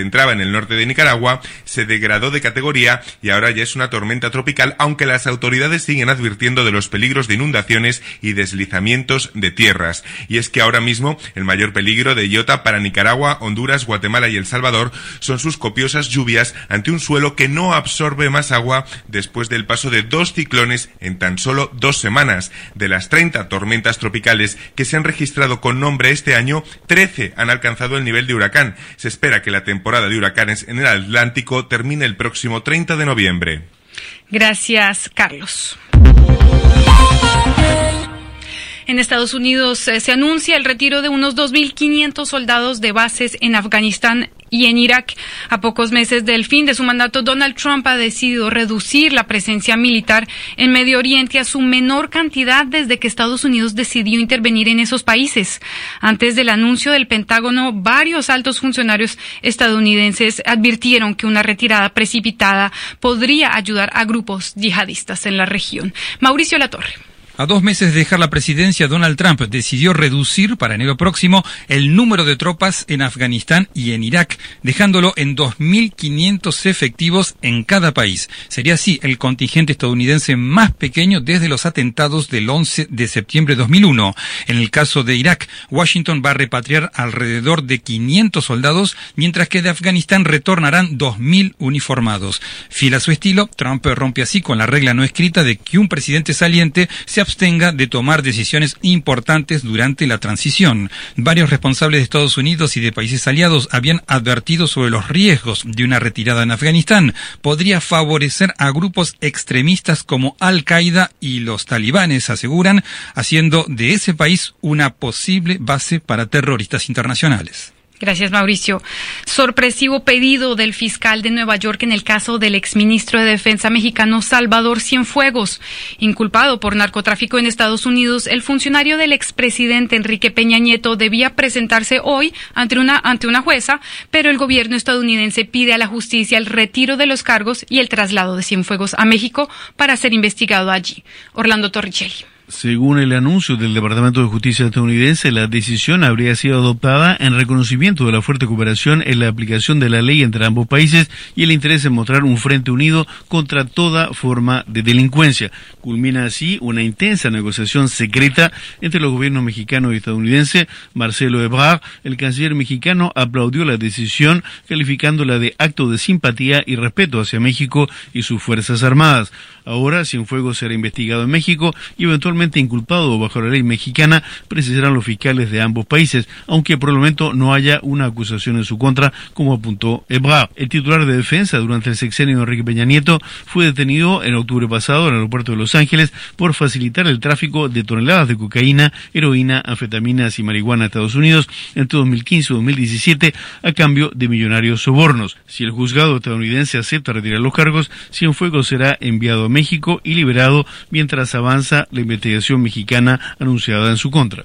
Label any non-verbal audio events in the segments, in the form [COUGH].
adentraba en el norte de Nicaragua, se degradó de categoría y ahora ya es una tormenta tropical, aunque las autoridades siguen advirtiendo de los peligros de inundaciones y deslizamientos de tierras. Y es que ahora mismo el mayor peligro de Iota para Nicaragua, Honduras, Guatemala y El Salvador son sus copiosas lluvias ante un suelo que no absorbe más agua después del paso de dos ciclones en tan solo dos semanas. De las 30 tormentas tropicales que se han registrado con nombre este año, 13 han alcanzado el nivel de huracán. Se espera que la temporada de huracanes en el Atlántico termine el próximo 30 de noviembre. Gracias, Carlos. En Estados Unidos eh, se anuncia el retiro de unos 2.500 soldados de bases en Afganistán y en Irak. A pocos meses del fin de su mandato, Donald Trump ha decidido reducir la presencia militar en Medio Oriente a su menor cantidad desde que Estados Unidos decidió intervenir en esos países. Antes del anuncio del Pentágono, varios altos funcionarios estadounidenses advirtieron que una retirada precipitada podría ayudar a grupos yihadistas en la región. Mauricio Latorre. A dos meses de dejar la presidencia, Donald Trump decidió reducir para enero próximo el número de tropas en Afganistán y en Irak, dejándolo en 2.500 efectivos en cada país. Sería así el contingente estadounidense más pequeño desde los atentados del 11 de septiembre de 2001. En el caso de Irak, Washington va a repatriar alrededor de 500 soldados, mientras que de Afganistán retornarán 2.000 uniformados. Fiel a su estilo, Trump rompe así con la regla no escrita de que un presidente saliente se de tomar decisiones importantes durante la transición. Varios responsables de Estados Unidos y de países aliados habían advertido sobre los riesgos de una retirada en Afganistán. Podría favorecer a grupos extremistas como Al-Qaeda y los talibanes, aseguran, haciendo de ese país una posible base para terroristas internacionales. Gracias, Mauricio. Sorpresivo pedido del fiscal de Nueva York en el caso del exministro de Defensa mexicano Salvador Cienfuegos. Inculpado por narcotráfico en Estados Unidos, el funcionario del expresidente Enrique Peña Nieto debía presentarse hoy ante una, ante una jueza, pero el gobierno estadounidense pide a la justicia el retiro de los cargos y el traslado de Cienfuegos a México para ser investigado allí. Orlando Torricelli. Según el anuncio del Departamento de Justicia estadounidense, la decisión habría sido adoptada en reconocimiento de la fuerte cooperación en la aplicación de la ley entre ambos países y el interés en mostrar un frente unido contra toda forma de delincuencia. Culmina así una intensa negociación secreta entre los gobiernos mexicano y estadounidense. Marcelo Ebrard, el canciller mexicano, aplaudió la decisión calificándola de acto de simpatía y respeto hacia México y sus Fuerzas Armadas. Ahora, Cienfuegos será investigado en México y eventualmente inculpado bajo la ley mexicana, precisarán los fiscales de ambos países, aunque por el momento no haya una acusación en su contra, como apuntó Ebrard. El titular de defensa durante el sexenio de Enrique Peña Nieto fue detenido en octubre pasado en el aeropuerto de Los Ángeles por facilitar el tráfico de toneladas de cocaína, heroína, anfetaminas y marihuana a Estados Unidos entre 2015 y 2017 a cambio de millonarios sobornos. Si el juzgado estadounidense acepta retirar los cargos, Cienfuegos será enviado a México y liberado mientras avanza la investigación mexicana anunciada en su contra.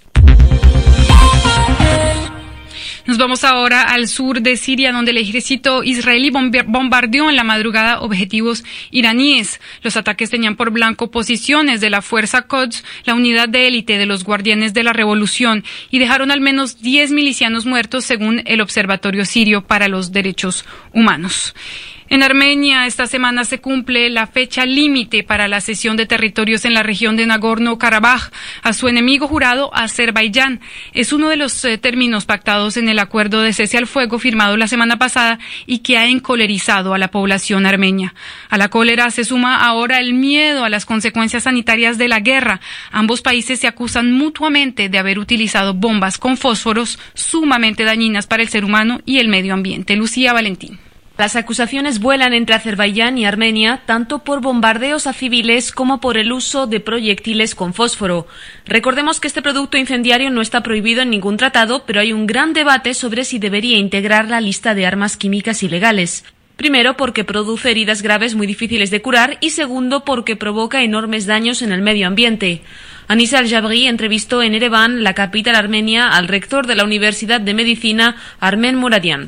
Nos vamos ahora al sur de Siria, donde el ejército israelí bombardeó en la madrugada objetivos iraníes. Los ataques tenían por blanco posiciones de la Fuerza Quds, la unidad de élite de los guardianes de la revolución, y dejaron al menos 10 milicianos muertos, según el Observatorio Sirio para los Derechos Humanos. En Armenia esta semana se cumple la fecha límite para la cesión de territorios en la región de Nagorno-Karabaj a su enemigo jurado Azerbaiyán. Es uno de los eh, términos pactados en el acuerdo de cese al fuego firmado la semana pasada y que ha encolerizado a la población armenia. A la cólera se suma ahora el miedo a las consecuencias sanitarias de la guerra. Ambos países se acusan mutuamente de haber utilizado bombas con fósforos sumamente dañinas para el ser humano y el medio ambiente. Lucía Valentín. Las acusaciones vuelan entre Azerbaiyán y Armenia tanto por bombardeos a civiles como por el uso de proyectiles con fósforo. Recordemos que este producto incendiario no está prohibido en ningún tratado, pero hay un gran debate sobre si debería integrar la lista de armas químicas ilegales. Primero, porque produce heridas graves muy difíciles de curar y segundo, porque provoca enormes daños en el medio ambiente. Anissa Al-Jabri entrevistó en Ereván, la capital armenia, al rector de la Universidad de Medicina, Armen Muradian.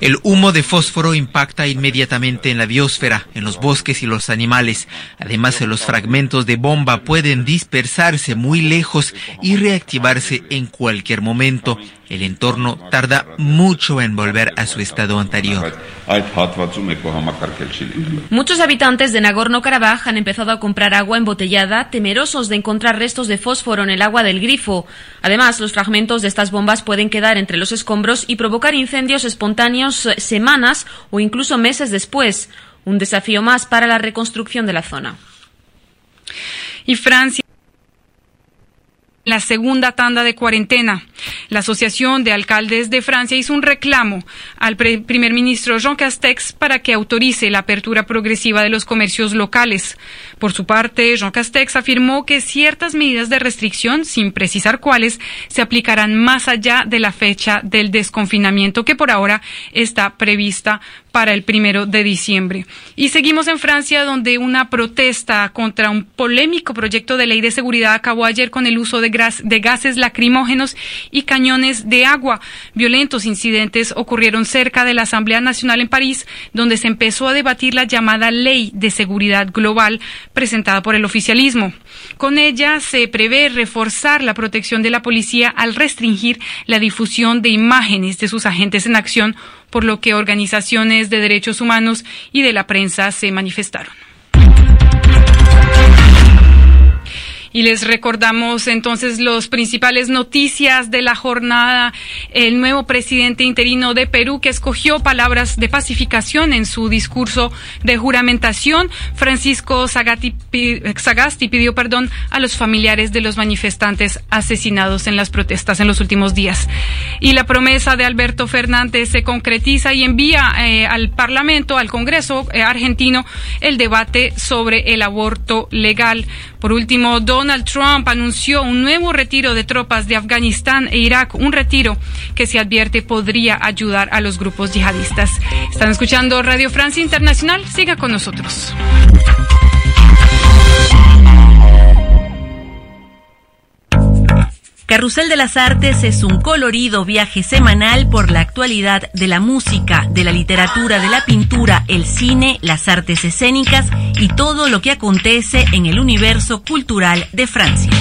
El humo de fósforo impacta inmediatamente en la biosfera, en los bosques y los animales. Además, los fragmentos de bomba pueden dispersarse muy lejos y reactivarse en cualquier momento. El entorno tarda mucho en volver a su estado anterior. Muchos habitantes de Nagorno-Karabaj han empezado a comprar agua embotellada, temerosos de encontrar restos de fósforo en el agua del grifo. Además, los fragmentos de estas bombas pueden quedar entre los escombros y provocar incendios espontáneos eh, semanas o incluso meses después. Un desafío más para la reconstrucción de la zona. Y Francia la segunda tanda de cuarentena. La Asociación de Alcaldes de Francia hizo un reclamo al primer ministro Jean Castex para que autorice la apertura progresiva de los comercios locales. Por su parte, Jean Castex afirmó que ciertas medidas de restricción, sin precisar cuáles, se aplicarán más allá de la fecha del desconfinamiento que por ahora está prevista para el primero de diciembre. Y seguimos en Francia, donde una protesta contra un polémico proyecto de ley de seguridad acabó ayer con el uso de, de gases lacrimógenos y cañones de agua. Violentos incidentes ocurrieron cerca de la Asamblea Nacional en París, donde se empezó a debatir la llamada Ley de Seguridad Global presentada por el oficialismo. Con ella se prevé reforzar la protección de la policía al restringir la difusión de imágenes de sus agentes en acción por lo que organizaciones de derechos humanos y de la prensa se manifestaron. Y les recordamos entonces las principales noticias de la jornada. El nuevo presidente interino de Perú que escogió palabras de pacificación en su discurso de juramentación. Francisco Sagasti, pidió perdón a los familiares de los manifestantes asesinados en las protestas en los últimos días. Y la promesa de Alberto Fernández se concretiza y envía eh, al Parlamento, al Congreso eh, argentino, el debate sobre el aborto legal. Por último, Donald Trump anunció un nuevo retiro de tropas de Afganistán e Irak, un retiro que se advierte podría ayudar a los grupos yihadistas. Están escuchando Radio Francia Internacional. Siga con nosotros. Carrusel de las Artes es un colorido viaje semanal por la actualidad de la música, de la literatura, de la pintura, el cine, las artes escénicas y todo lo que acontece en el universo cultural de Francia.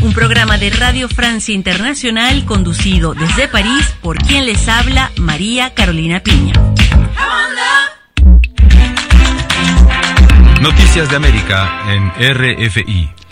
Un programa de Radio Francia Internacional conducido desde París por quien les habla María Carolina Piña. Noticias de América en RFI.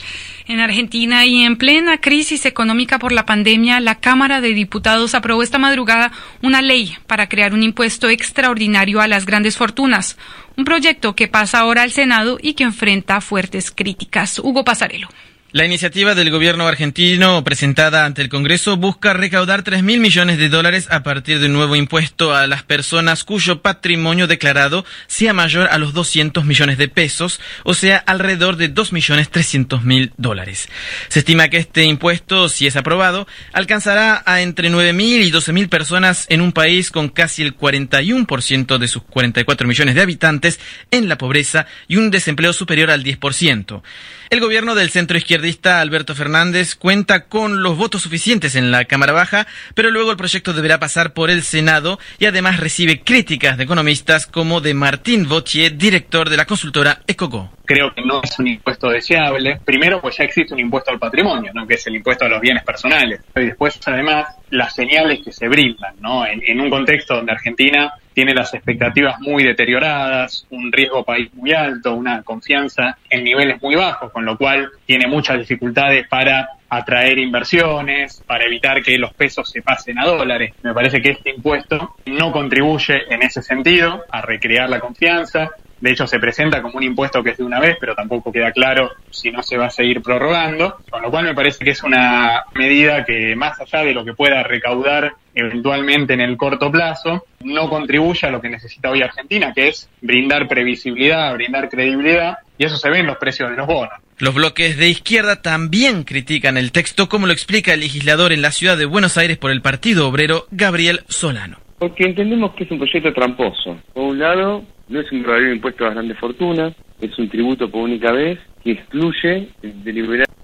En Argentina y en plena crisis económica por la pandemia, la Cámara de Diputados aprobó esta madrugada una ley para crear un impuesto extraordinario a las grandes fortunas, un proyecto que pasa ahora al Senado y que enfrenta fuertes críticas. Hugo Pasarelo. La iniciativa del gobierno argentino presentada ante el Congreso busca recaudar 3 mil millones de dólares a partir de un nuevo impuesto a las personas cuyo patrimonio declarado sea mayor a los 200 millones de pesos, o sea, alrededor de 2 millones 300 mil dólares. Se estima que este impuesto, si es aprobado, alcanzará a entre 9 mil y 12 mil personas en un país con casi el 41% de sus 44 millones de habitantes en la pobreza y un desempleo superior al 10%. El gobierno del centro izquierdista Alberto Fernández cuenta con los votos suficientes en la Cámara Baja, pero luego el proyecto deberá pasar por el Senado y además recibe críticas de economistas como de Martín Vautier, director de la consultora Ecogo creo que no es un impuesto deseable. Primero, pues ya existe un impuesto al patrimonio, ¿no? que es el impuesto a los bienes personales. Y después, además, las señales que se brindan, ¿no? En, un contexto donde Argentina tiene las expectativas muy deterioradas, un riesgo país muy alto, una confianza en niveles muy bajos, con lo cual tiene muchas dificultades para atraer inversiones, para evitar que los pesos se pasen a dólares. Me parece que este impuesto no contribuye en ese sentido a recrear la confianza, de hecho, se presenta como un impuesto que es de una vez, pero tampoco queda claro si no se va a seguir prorrogando, con lo cual me parece que es una medida que, más allá de lo que pueda recaudar eventualmente en el corto plazo, no contribuye a lo que necesita hoy Argentina, que es brindar previsibilidad, brindar credibilidad, y eso se ve en los precios de los bonos. Los bloques de izquierda también critican el texto, como lo explica el legislador en la ciudad de Buenos Aires por el Partido Obrero, Gabriel Solano. Porque entendemos que es un proyecto tramposo. Por un lado, no es un verdadero impuesto a las grandes fortunas, es un tributo por única vez que excluye deliberadamente el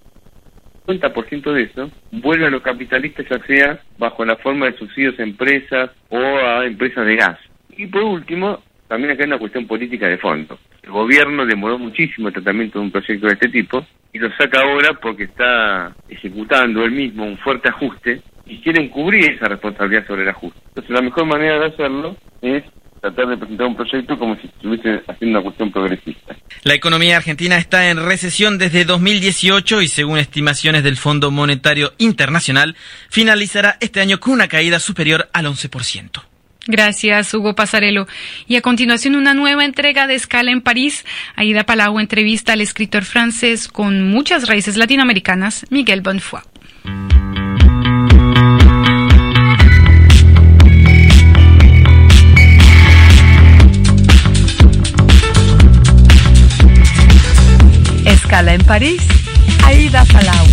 50% de eso vuelve a los capitalistas ya sea bajo la forma de subsidios a empresas o a empresas de gas. Y por último, también acá hay una cuestión política de fondo. El gobierno demoró muchísimo el tratamiento de un proyecto de este tipo y lo saca ahora porque está ejecutando él mismo un fuerte ajuste y quieren cubrir esa responsabilidad sobre el ajuste. Entonces la mejor manera de hacerlo es tratar de presentar un proyecto como si estuviese haciendo una cuestión progresista. La economía argentina está en recesión desde 2018 y según estimaciones del Fondo Monetario Internacional, finalizará este año con una caída superior al 11%. Gracias, Hugo Pasarelo. Y a continuación, una nueva entrega de Escala en París. Aida Palau entrevista al escritor francés con muchas raíces latinoamericanas, Miguel Bonfoy. Escala en París, Aida Palau.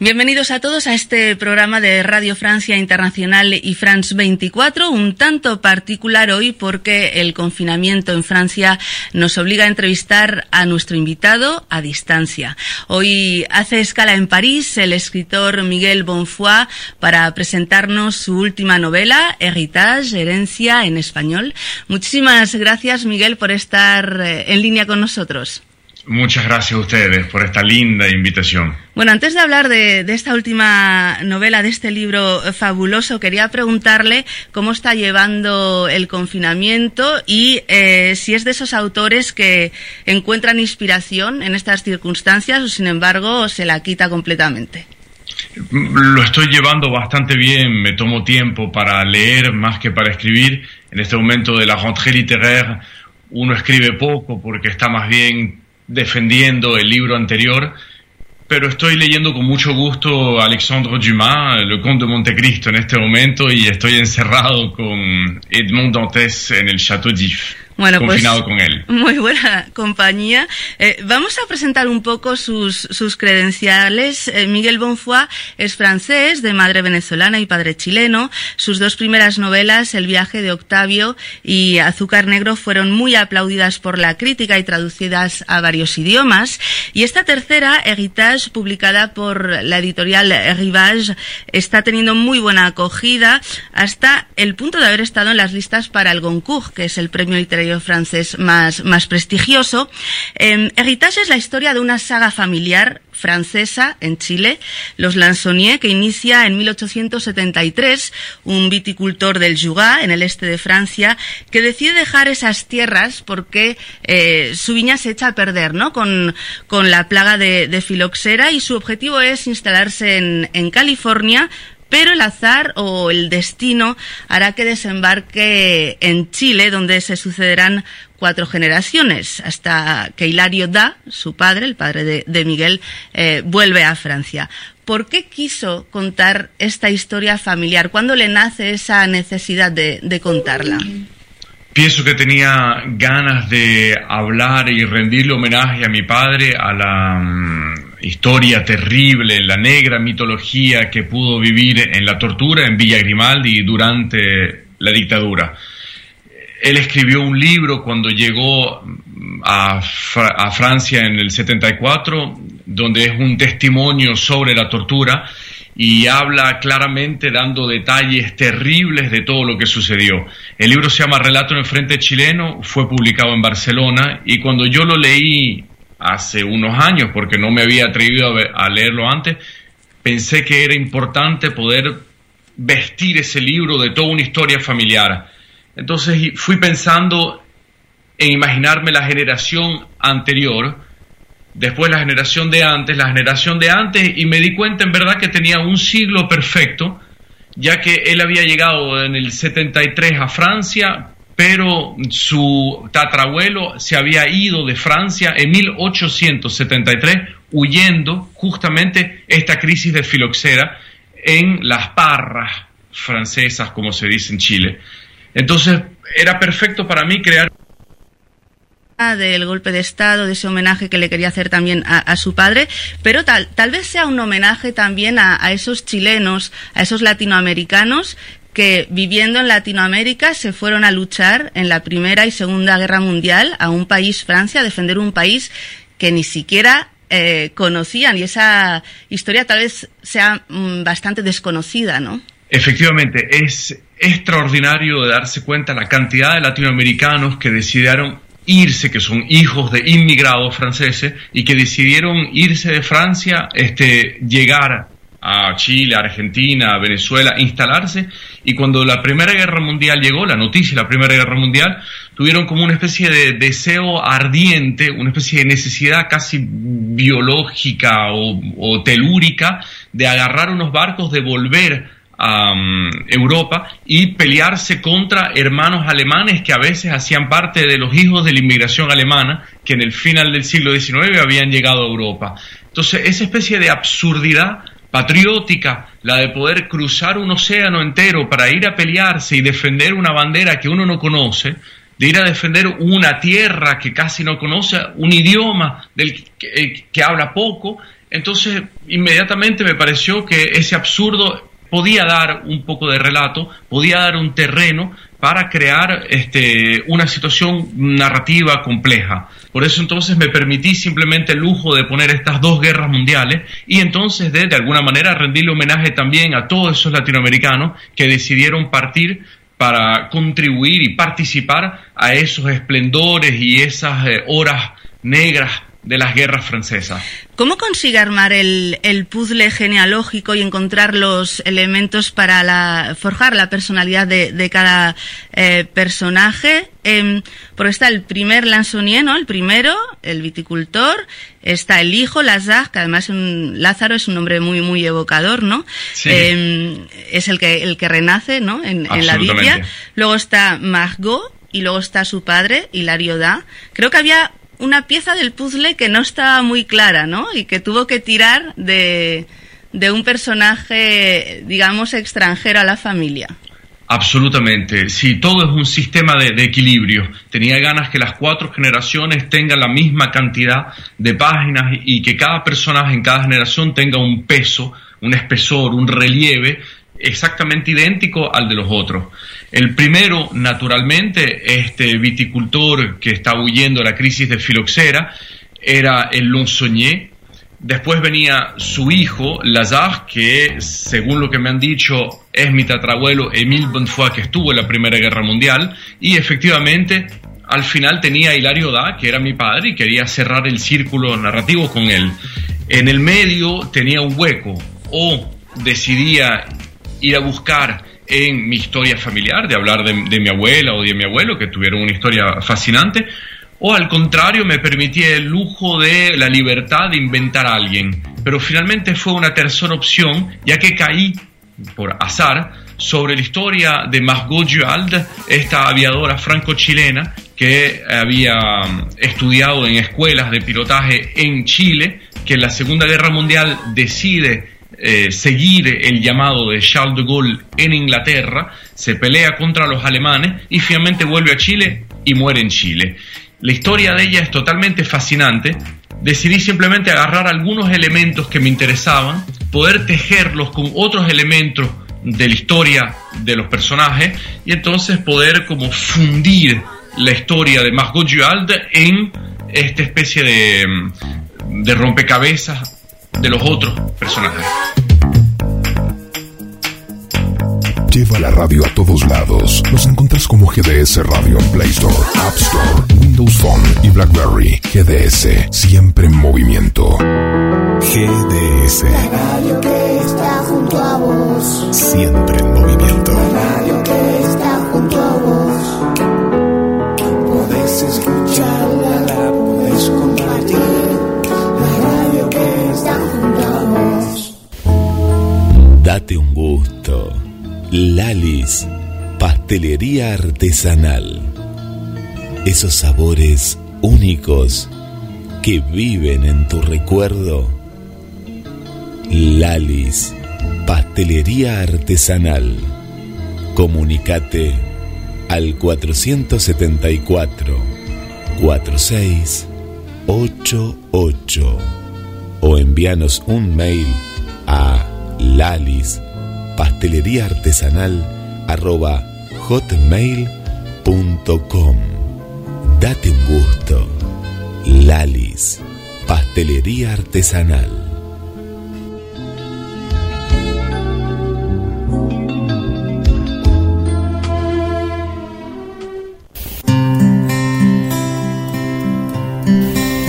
Bienvenidos a todos a este programa de Radio Francia Internacional y France 24, un tanto particular hoy porque el confinamiento en Francia nos obliga a entrevistar a nuestro invitado a distancia. Hoy hace escala en París el escritor Miguel Bonfoy para presentarnos su última novela, Heritage, Herencia en español. Muchísimas gracias Miguel por estar eh, en línea con nosotros. Muchas gracias a ustedes por esta linda invitación. Bueno, antes de hablar de, esta última novela, de este libro fabuloso, quería preguntarle cómo está llevando el confinamiento y eh, si es de esos autores que encuentran inspiración en estas circunstancias o, sin embargo, se la quita completamente. Lo estoy llevando bastante bien, me tomo tiempo para leer más que para escribir. En este momento de la rentrée littéraire uno escribe poco porque está más bien defendiendo el libro anterior, pero estoy leyendo con mucho gusto Alexandre Dumas, Le Comte de Montecristo en este momento y estoy encerrado con Edmond Dantes en el Château d'If. Bueno, pues, confinado con él. [LAUGHS] Muy buena compañía. Eh, vamos a presentar un poco sus, sus credenciales. Eh, Miguel Bonfoy es francés, de madre venezolana y padre chileno. Sus dos primeras novelas, El viaje de Octavio y Azúcar Negro, fueron muy aplaudidas por la crítica y traducidas a varios idiomas. Y esta tercera, Heritage, publicada por la editorial Rivage, está teniendo muy buena acogida hasta el punto de haber estado en las listas para el Goncourt, que es el premio literario francés más, más prestigioso. Eh, Heritage es la historia de una saga familiar francesa en Chile, los Lansonier, que inicia en 1873, un viticultor del Jugá, en el este de Francia, que decide dejar esas tierras porque eh, su viña se echa a perder, ¿no? Con, con la plaga de, de, filoxera y su objetivo es instalarse en California pero el azar o el destino hará que desembarque en Chile, donde se sucederán cuatro generaciones, hasta que Hilario Da, su padre, el padre de, Miguel, eh, vuelve a Francia. ¿Por qué quiso contar esta historia familiar? ¿Cuándo le nace esa necesidad de, contarla? Pienso que tenía ganas de hablar y rendirle homenaje a mi padre, a la mm, historia terrible, la negra mitología que pudo vivir en la tortura en Villa Grimaldi durante la dictadura. Él escribió un libro cuando llegó a, a Francia en el 74, donde es un testimonio sobre la tortura y habla claramente dando detalles terribles de todo lo que sucedió. El libro se llama Relato en el Frente Chileno, fue publicado en Barcelona y cuando yo lo leí hace unos años, porque no me había atrevido a, leerlo antes, pensé que era importante poder vestir ese libro de toda una historia familiar. Entonces fui pensando en imaginarme la generación anterior, después la generación de antes, la generación de antes, y me di cuenta en verdad que tenía un siglo perfecto, ya que él había llegado en el 73 a Francia, pero su tatarabuelo se había ido de Francia en 1873 huyendo justamente esta crisis de filoxera en las parras francesas, como se dice en Chile. Entonces era perfecto para mí crear del golpe de Estado, de ese homenaje que le quería hacer también a, su padre, pero tal, tal vez sea un homenaje también a, esos chilenos, a esos latinoamericanos que viviendo en Latinoamérica se fueron a luchar en la Primera y Segunda Guerra Mundial a un país, Francia, a defender un país que ni siquiera eh, conocían y esa historia tal vez sea mm, bastante desconocida, ¿no? Efectivamente, es extraordinario darse cuenta la cantidad de latinoamericanos que decidieron irse, que son hijos de inmigrados franceses y que decidieron irse de Francia, este, llegar a Chile, Argentina, Venezuela, instalarse. Y cuando la Primera Guerra Mundial llegó, la noticia de la Primera Guerra Mundial, tuvieron como una especie de deseo ardiente, una especie de necesidad casi biológica o, telúrica de agarrar unos barcos, de volver a um, Europa y pelearse contra hermanos alemanes que a veces hacían parte de los hijos de la inmigración alemana que en el final del siglo XIX habían llegado a Europa. Entonces, esa especie de absurdidad patriótica, la de poder cruzar un océano entero para ir a pelearse y defender una bandera que uno no conoce, de ir a defender una tierra que casi no conoce, un idioma del que, eh, habla poco, entonces inmediatamente me pareció que ese absurdo podía dar un poco de relato, podía dar un terreno para crear este, una situación narrativa compleja. Por eso entonces me permití simplemente el lujo de poner estas dos guerras mundiales y entonces de, alguna manera rendirle homenaje también a todos esos latinoamericanos que decidieron partir para contribuir y participar a esos esplendores y esas eh, horas negras de las guerras francesas. ¿Cómo consigue armar el, puzzle genealógico y encontrar los elementos para la, forjar la personalidad de, cada eh, personaje? Eh, porque está el primer Lansonier, ¿no? El primero, el viticultor, está el hijo, Lazare, que además un, Lázaro es un nombre muy, muy evocador, ¿no? Em, es el que, el que renace, ¿no? En, en la Biblia. Luego está Margot, y luego está su padre, Hilario Da. Creo que había una pieza del puzzle que no estaba muy clara, ¿no? Y que tuvo que tirar de, de un personaje, digamos, extranjero a la familia. Absolutamente, sí, todo es un sistema de, equilibrio. Tenía ganas que las cuatro generaciones tengan la misma cantidad de páginas y que cada personaje en cada generación tenga un peso, un espesor, un relieve exactamente idéntico al de los otros. El primero, naturalmente, este viticultor que está huyendo de la crisis de filoxera, era el Lonsonier. Después venía su hijo, Lazare, que según lo que me han dicho es mi tatarabuelo Émile Bonfoy, que estuvo en la Primera Guerra Mundial, y efectivamente al final tenía a Hilario Da, que era mi padre, y quería cerrar el círculo narrativo con él. En el medio tenía un hueco, o decidía ir a buscar en mi historia familiar, de hablar de, mi abuela o de mi abuelo, que tuvieron una historia fascinante, o al contrario me permitía el lujo de la libertad de inventar a alguien. Pero finalmente fue una tercera opción, ya que caí, por azar, sobre la historia de Margot Duhalde, esta aviadora franco-chilena que había um, estudiado en escuelas de pilotaje en Chile, que en la Segunda Guerra Mundial decide eh, seguir el llamado de Charles de Gaulle en Inglaterra, se pelea contra los alemanes y finalmente vuelve a Chile y muere en Chile. La historia de ella es totalmente fascinante. Decidí simplemente agarrar algunos elementos que me interesaban, poder tejerlos con otros elementos de la historia de los personajes y entonces poder como fundir la historia de Margot Duhalde en esta especie de, de rompecabezas de los otros personajes. Lleva la radio a todos lados. Nos encuentras como GDS Radio en Play Store, App Store, Windows Phone y BlackBerry. GDS, siempre en movimiento. GDS. La radio que está junto a vos. Siempre en movimiento. La radio que está junto a vos. Podés escucharla, Date un gusto Lalis, pastelería artesanal. Esos sabores únicos que viven en tu recuerdo. Lalis, pastelería artesanal. Comunicate al 474 4688 o envíanos un mail a lalis pastelería artesanal arroba hotmail.com. Date un gusto. Lalis, pastelería artesanal.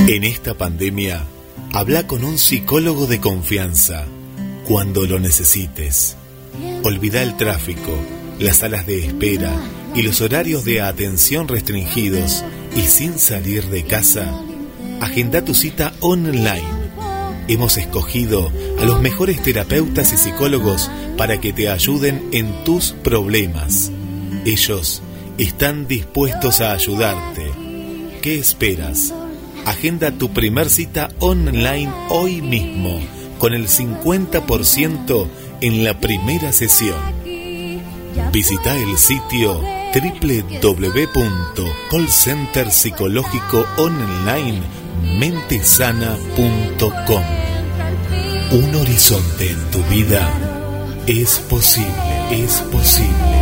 En esta pandemia, habla con un psicólogo de confianza cuando lo necesites. Olvida el tráfico, las salas de espera y los horarios de atención restringidos y sin salir de casa. Agenda tu cita online. Hemos escogido a los mejores terapeutas y psicólogos para que te ayuden en tus problemas. Ellos están dispuestos a ayudarte. ¿Qué esperas? Agenda tu primer cita online hoy mismo con el 50% en la primera sesión. Visita el sitio www.callcenterpsicológicoonline.mentesana.com. Un horizonte en tu vida es posible, es posible.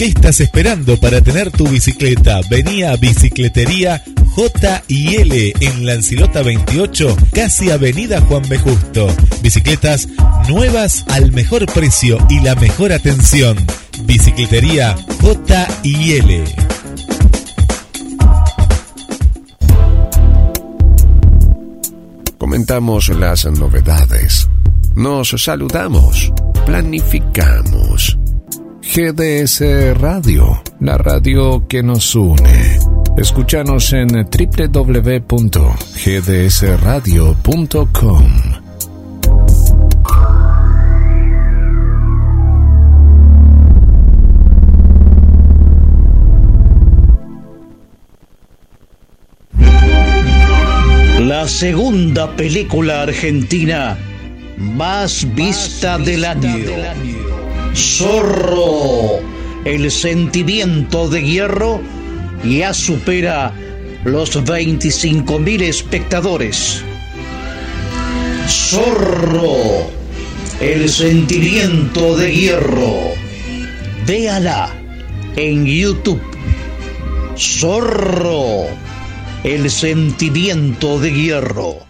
¿Qué estás esperando para tener tu bicicleta? Vení a Bicicletería J y L en Lancilota 28, casi Avenida Juan B. Justo. Bicicletas nuevas al mejor precio y la mejor atención. Bicicletería J. Comentamos las novedades. Nos saludamos. Planificamos. GDS Radio, la radio que nos une. Escúchanos en www.gdsradio.com. La segunda película argentina más vista del año. Zorro, el sentimiento de hierro ya supera los 25.000 espectadores. Zorro, el sentimiento de hierro. Véala en YouTube. Zorro, el sentimiento de hierro.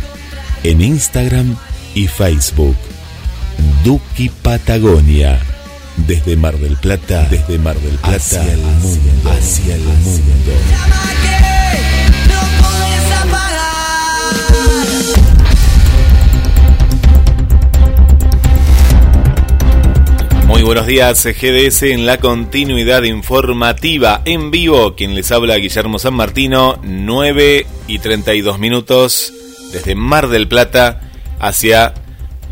en Instagram y Facebook. Duki Patagonia. Desde Mar del Plata, desde Mar del Plata hacia el mundo, hacia el mundo. Muy buenos días, GDS en la continuidad informativa en vivo. Quien les habla, Guillermo San Martino, 9 y 32 minutos desde Mar del Plata hacia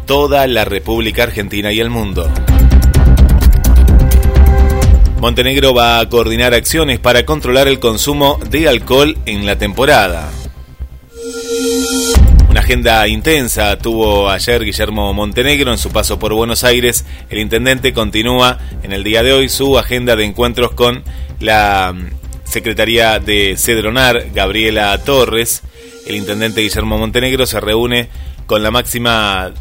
toda la República Argentina y el mundo. Montenegro va a coordinar acciones para controlar el consumo de alcohol en la temporada. Una agenda intensa tuvo ayer Guillermo Montenegro en su paso por Buenos Aires. El intendente continúa en el día de hoy su agenda de encuentros con la mm, Secretaría de Cedronar, Gabriela Torres. El intendente Guillermo Montenegro se reúne con las máximas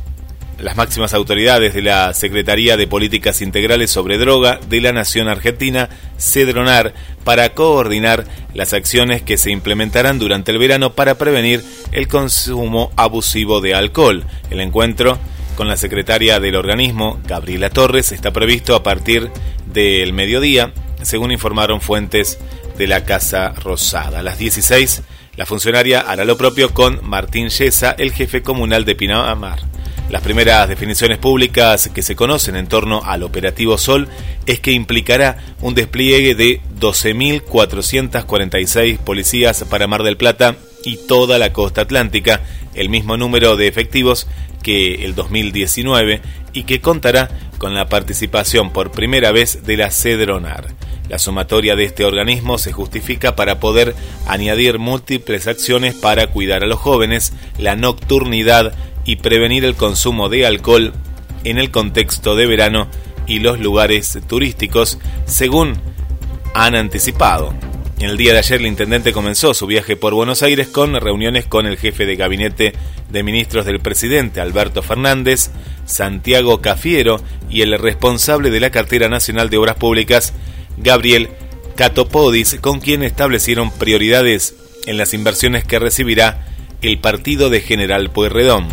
autoridades de la Secretaría de Políticas Integrales sobre Droga de la Nación Argentina, Cedronar, para coordinar las acciones que se implementarán durante el verano para prevenir el consumo abusivo de alcohol. El encuentro con la secretaria del organismo, Gabriela Torres, está previsto a partir del mediodía, según informaron fuentes de la Casa Rosada. A las 16, la funcionaria hará lo propio con Martín Yesa, el jefe comunal de Pinamar. Las primeras definiciones públicas que se conocen en torno al operativo Sol es que implicará un despliegue de 12.446 policías para Mar del Plata y toda la costa atlántica, el mismo número de efectivos que el 2019 y que contará con la participación por primera vez de la Cedronar. La sumatoria de este organismo se justifica para poder añadir múltiples acciones para cuidar a los jóvenes, la nocturnidad y prevenir el consumo de alcohol en el contexto de verano y los lugares turísticos, según han anticipado. En el día de ayer el intendente comenzó su viaje por Buenos Aires con reuniones con el jefe de gabinete de ministros del presidente Alberto Fernández, Santiago Cafiero y el responsable de la cartera nacional de obras públicas, Gabriel Catopodis, con quien establecieron prioridades en las inversiones que recibirá el partido de General Pueyrredón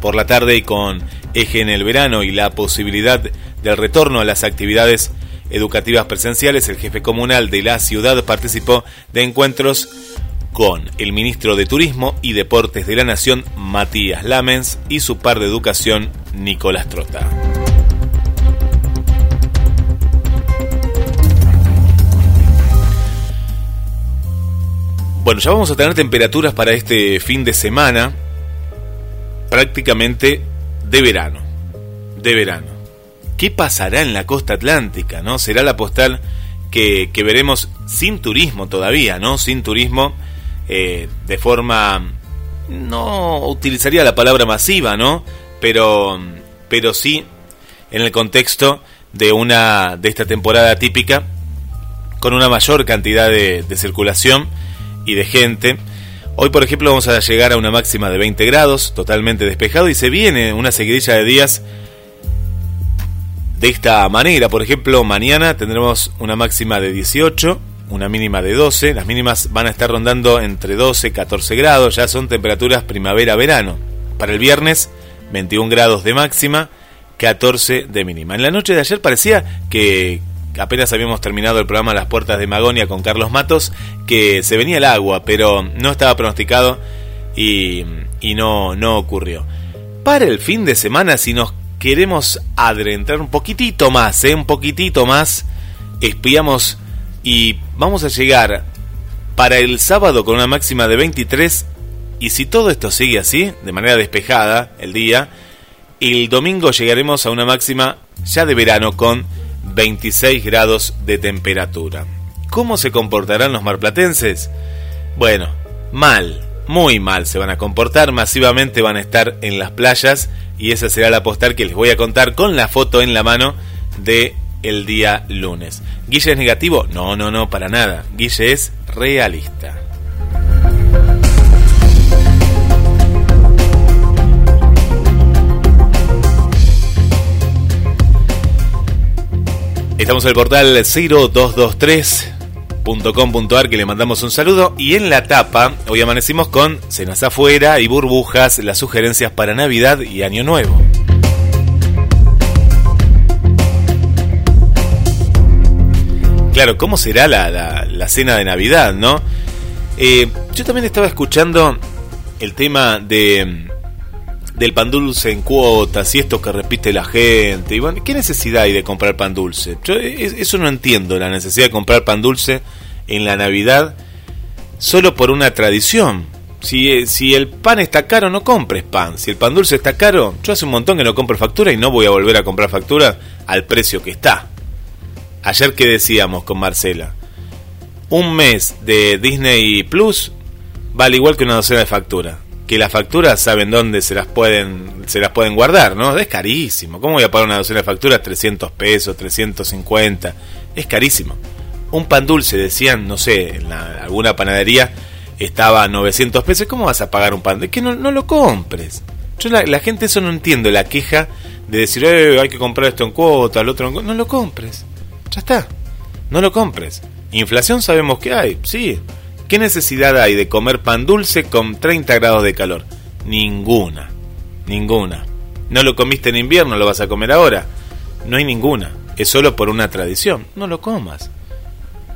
por la tarde y con eje en el verano y la posibilidad del retorno a las actividades educativas presenciales, el jefe comunal de la ciudad participó de encuentros con el ministro de Turismo y Deportes de la Nación, Matías Lamens, y su par de educación, Nicolás Trota. Bueno, ya vamos a tener temperaturas para este fin de semana prácticamente de verano. De verano. ¿Qué pasará en la costa atlántica? ¿No? Será la postal que, veremos sin turismo todavía, ¿no? Sin turismo eh, de forma. No utilizaría la palabra masiva, ¿no? Pero, pero sí en el contexto de una de esta temporada típica con una mayor cantidad de, de circulación y de gente Hoy, por ejemplo, vamos a llegar a una máxima de 20 grados, totalmente despejado, y se viene una seguidilla de días de esta manera. Por ejemplo, mañana tendremos una máxima de 18, una mínima de 12. Las mínimas van a estar rondando entre 12 y 14 grados, ya son temperaturas primavera-verano. Para el viernes, 21 grados de máxima, 14 de mínima. En la noche de ayer parecía que apenas habíamos terminado el programa Las Puertas de Magonia con Carlos Matos, que se venía el agua, pero no estaba pronosticado y, no, no ocurrió. Para el fin de semana, si nos queremos adentrar un poquitito más, ¿eh? un poquitito más, espiamos y vamos a llegar para el sábado con una máxima de 23 y si todo esto sigue así, de manera despejada el día, el domingo llegaremos a una máxima ya de verano con 26 grados de temperatura. ¿Cómo se comportarán los marplatenses? Bueno, mal, muy mal se van a comportar, masivamente van a estar en las playas y esa será la postal que les voy a contar con la foto en la mano de el día lunes. ¿Guille es negativo? No, no, no, para nada. Guille es realista. Estamos en el portal 0223.com.ar que le mandamos un saludo y en la tapa hoy amanecimos con cenas afuera y burbujas, las sugerencias para Navidad y Año Nuevo. Claro, ¿cómo será la, cena de Navidad, no? Eh, yo también estaba escuchando el tema de, del pan dulce en cuotas y esto que repite la gente. Y bueno, ¿qué necesidad hay de comprar pan dulce? Yo eso no entiendo, la necesidad de comprar pan dulce en la Navidad solo por una tradición. Si, eh, si el pan está caro, no compres pan. Si el pan dulce está caro, yo hace un montón que no compro factura y no voy a volver a comprar factura al precio que está. Ayer que decíamos con Marcela, un mes de Disney Plus vale igual que una docena de factura que las facturas saben dónde se las pueden se las pueden guardar, ¿no? Es carísimo. ¿Cómo voy a pagar una docena de facturas 300 pesos, 350? Es carísimo. Un pan dulce decían, no sé, en alguna panadería estaba a 900 pesos. ¿Cómo vas a pagar un pan? Es que no, no lo compres. Yo la, gente eso no entiendo, la queja de decir, eh, hay que comprar esto en cuota, el otro en cuota. No lo compres. Ya está. No lo compres. Inflación sabemos que hay, sí. ¿Qué necesidad hay de comer pan dulce con 30 grados de calor? Ninguna. Ninguna. No lo comiste en invierno, lo vas a comer ahora. No hay ninguna. Es solo por una tradición. No lo comas.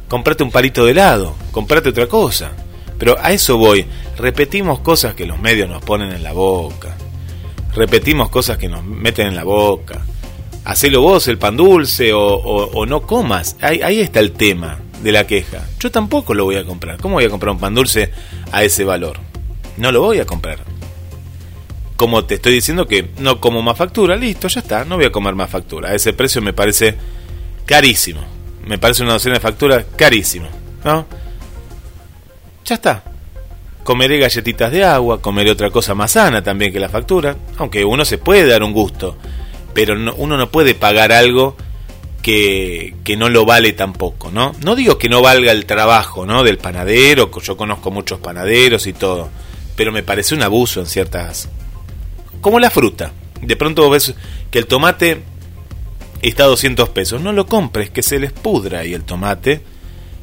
Comprate un palito de helado. Comprate otra cosa. Pero a eso voy. Repetimos cosas que los medios nos ponen en la boca. Repetimos cosas que nos meten en la boca. Hacelo vos el pan dulce o, no comas. ahí está el tema de la queja. Yo tampoco lo voy a comprar. ¿Cómo voy a comprar un pan dulce a ese valor? No lo voy a comprar. Como te estoy diciendo que no como más factura, listo, ya está, no voy a comer más factura. A ese precio me parece carísimo. Me parece una docena de factura carísimo. ¿No? Ya está. Comeré galletitas de agua, comeré otra cosa más sana también que la factura, aunque uno se puede dar un gusto, pero uno no puede pagar algo que, no lo vale tampoco, ¿no? No digo que no valga el trabajo, ¿no? Del panadero, yo conozco muchos panaderos y todo, pero me parece un abuso en ciertas... Como la fruta. De pronto ves que el tomate está a 200 pesos. No lo compres, que se les pudra ahí el tomate.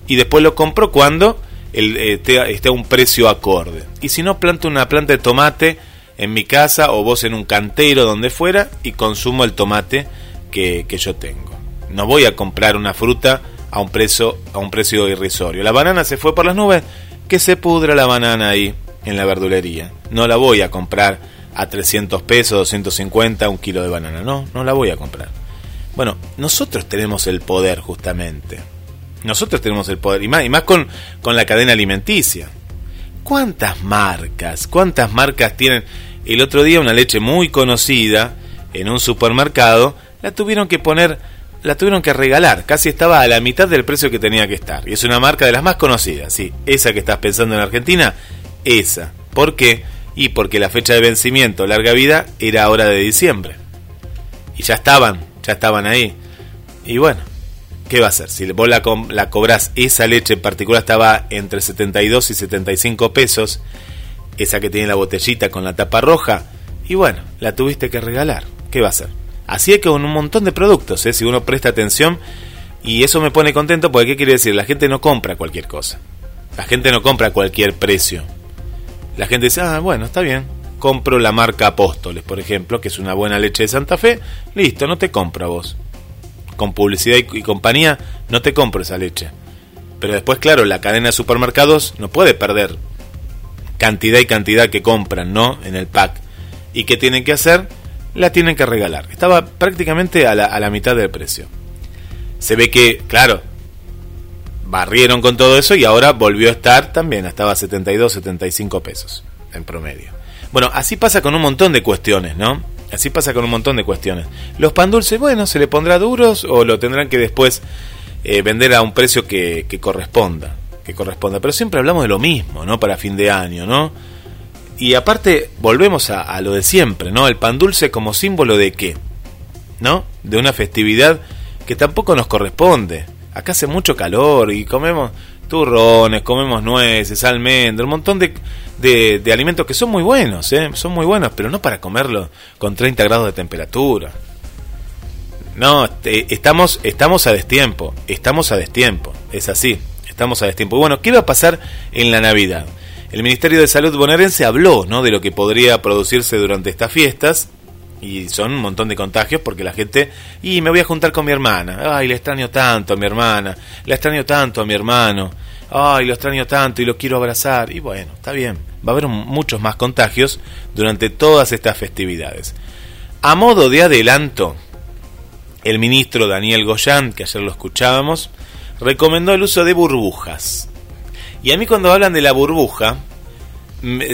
Y después lo compro cuando el, eh, esté, a un precio acorde. Y si no, planto una planta de tomate en mi casa o vos en un cantero, donde fuera, y consumo el tomate que, que yo tengo. No voy a comprar una fruta a un precio, a un precio irrisorio. La banana se fue por las nubes, que se pudra la banana ahí en la verdulería. No la voy a comprar a 300 pesos, 250 un kilo de banana. No, no la voy a comprar. Bueno, nosotros tenemos el poder justamente. Nosotros tenemos el poder, y más, y más con, con la cadena alimenticia. ¿Cuántas marcas? ¿Cuántas marcas tienen? El otro día una leche muy conocida en un supermercado la tuvieron que poner la tuvieron que regalar, casi estaba a la mitad del precio que tenía que estar. Y es una marca de las más conocidas, sí, esa que estás pensando en Argentina, esa. ¿Por qué? Y porque la fecha de vencimiento, larga vida, era ahora de diciembre. Y ya estaban, ya estaban ahí. Y bueno, ¿qué va a hacer? Si vos la, la cobrás, esa leche en particular estaba entre 72 y 75 pesos, esa que tiene la botellita con la tapa roja, y bueno, la tuviste que regalar. ¿Qué va a hacer? Así es que con un montón de productos, ¿eh? si uno presta atención. Y eso me pone contento porque ¿qué quiere decir? La gente no compra cualquier cosa. La gente no compra cualquier precio. La gente dice, ah, bueno, está bien. Compro la marca Apóstoles, por ejemplo, que es una buena leche de Santa Fe. Listo, no te compro a vos. Con publicidad y, y compañía, no te compro esa leche. Pero después, claro, la cadena de supermercados no puede perder cantidad y cantidad que compran, ¿no? En el pack. ¿Y qué tienen que hacer? La tienen que regalar. Estaba prácticamente a la, a la mitad del precio. Se ve que, claro, barrieron con todo eso y ahora volvió a estar también, estaba a 72, 75 pesos en promedio. Bueno, así pasa con un montón de cuestiones, ¿no? Así pasa con un montón de cuestiones. Los pan dulces, bueno, se le pondrá duros o lo tendrán que después eh, vender a un precio que, que corresponda, que corresponda. Pero siempre hablamos de lo mismo, ¿no? Para fin de año, ¿no? Y aparte, volvemos a, lo de siempre, ¿no? El pan dulce como símbolo de qué? ¿No? De una festividad que tampoco nos corresponde. Acá hace mucho calor y comemos turrones, comemos nueces, almendras, un montón de, de, alimentos que son muy buenos, ¿eh? Son muy buenos, pero no para comerlo con 30 grados de temperatura. No, estamos, estamos a destiempo, estamos a destiempo, es así, estamos a destiempo. Bueno, ¿qué va a pasar en la Navidad? El Ministerio de Salud bonaerense habló ¿no? de lo que podría producirse durante estas fiestas y son un montón de contagios porque la gente, y me voy a juntar con mi hermana, ay, le extraño tanto a mi hermana, le extraño tanto a mi hermano, ay, lo extraño tanto y lo quiero abrazar, y bueno, está bien, va a haber muchos más contagios durante todas estas festividades. A modo de adelanto, el ministro Daniel Goyan, que ayer lo escuchábamos, recomendó el uso de burbujas. Y a mí cuando hablan de la burbuja,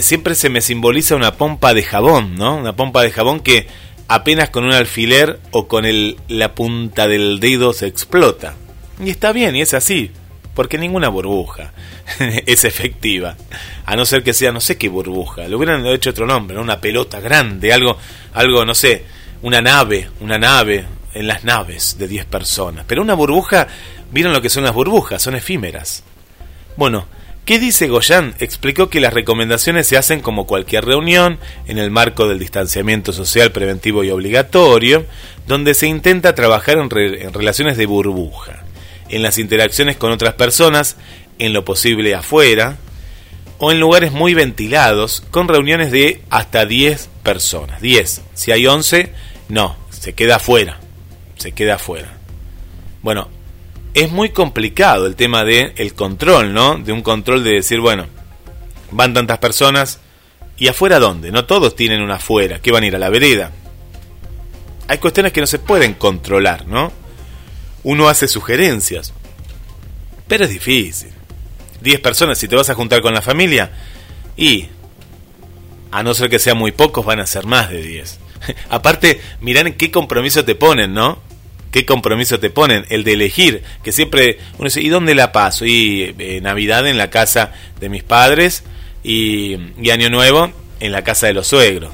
siempre se me simboliza una pompa de jabón, ¿no? Una pompa de jabón que apenas con un alfiler o con el, la punta del dedo se explota. Y está bien, y es así, porque ninguna burbuja [LAUGHS] es efectiva. A no ser que sea, no sé qué burbuja, le hubieran hecho otro nombre, una pelota grande, algo, algo, no sé, una nave, una nave, en las naves de 10 personas. Pero una burbuja, ¿vieron lo que son las burbujas? Son efímeras. Bueno, ¿qué dice Goyan? Explicó que las recomendaciones se hacen como cualquier reunión, en el marco del distanciamiento social preventivo y obligatorio, donde se intenta trabajar en, en relaciones de burbuja, en las interacciones con otras personas, en lo posible afuera, o en lugares muy ventilados, con reuniones de hasta 10 personas. 10. Si hay 11, no, se queda afuera se queda afuera. Bueno, es muy complicado el tema de el control, ¿no? De un control de decir, bueno, van tantas personas y afuera dónde? No todos tienen una afuera, que van a ir a la vereda. Hay cuestiones que no se pueden controlar, ¿no? Uno hace sugerencias, pero es difícil. 10 personas, si te vas a juntar con la familia, y a no ser que sean muy pocos, van a ser más de 10. [LAUGHS] Aparte, miran qué compromiso te ponen, ¿no? Qué compromiso te ponen, el de elegir, que siempre uno dice, ¿y dónde la paso? Y eh, Navidad en la casa de mis padres y, Año Nuevo en la casa de los suegros.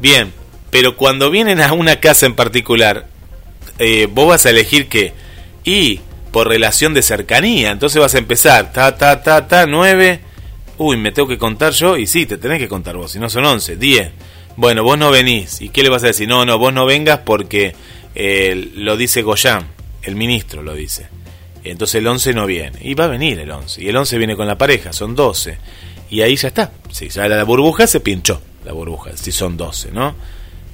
Bien, pero cuando vienen a una casa en particular, eh, vos vas a elegir qué, y por relación de cercanía, entonces vas a empezar, ta, ta, ta, ta, nueve, uy, me tengo que contar yo, y sí, te tenés que contar vos, si no son once, diez. Bueno, vos no venís, ¿y qué le vas a decir? No, no, vos no vengas porque lo dice Goyan, el ministro lo dice. Entonces el 11 no viene. Y va a venir el 11. Y el 11 viene con la pareja, son 12. Y ahí ya está. Si sale la burbuja, se pinchó la burbuja, si son 12, ¿no?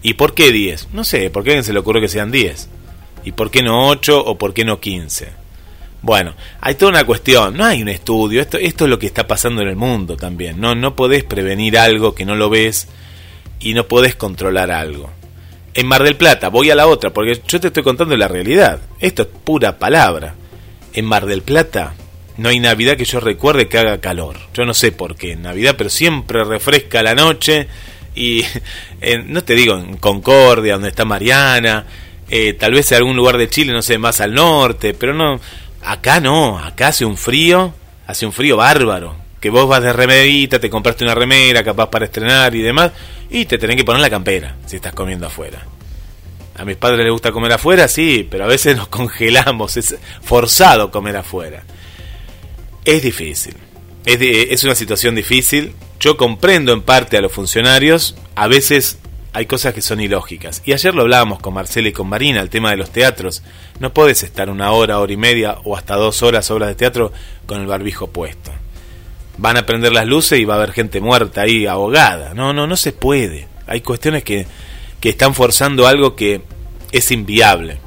¿Y por qué 10? No sé, ¿por qué a alguien se le ocurre que sean 10? ¿Y por qué no 8 o por qué no 15? Bueno, hay toda una cuestión, no hay un estudio, esto, esto es lo que está pasando en el mundo también, no, no podés prevenir algo que no lo ves y no podés controlar algo en Mar del Plata, voy a la otra, porque yo te estoy contando la realidad. Esto es pura palabra. En Mar del Plata no hay Navidad que yo recuerde que haga calor. Yo no sé por qué en Navidad, pero siempre refresca la noche. Y [LAUGHS] no te digo en Concordia, donde está Mariana, eh, tal vez en algún lugar de Chile, no sé, más al norte, pero no. Acá no, acá hace un frío, hace un frío bárbaro. Que vos vas de remerita, te compraste una remera capaz para estrenar y demás y te tenés que poner la campera si estás comiendo afuera. A mis padres les gusta comer afuera, sí, pero a veces [LAUGHS] nos congelamos, es forzado comer afuera. Es difícil, es, una situación difícil. Yo comprendo en parte a los funcionarios, a veces hay cosas que son ilógicas. Y ayer lo hablábamos con Marcela y con Marina, el tema de los teatros. No puedes estar una hora, hora y media o hasta dos horas, horas de teatro con el barbijo puesto van a prender las luces y va a haber gente muerta ahí ahogada. No, no, no se puede. Hay cuestiones que, que están forzando algo que es inviable.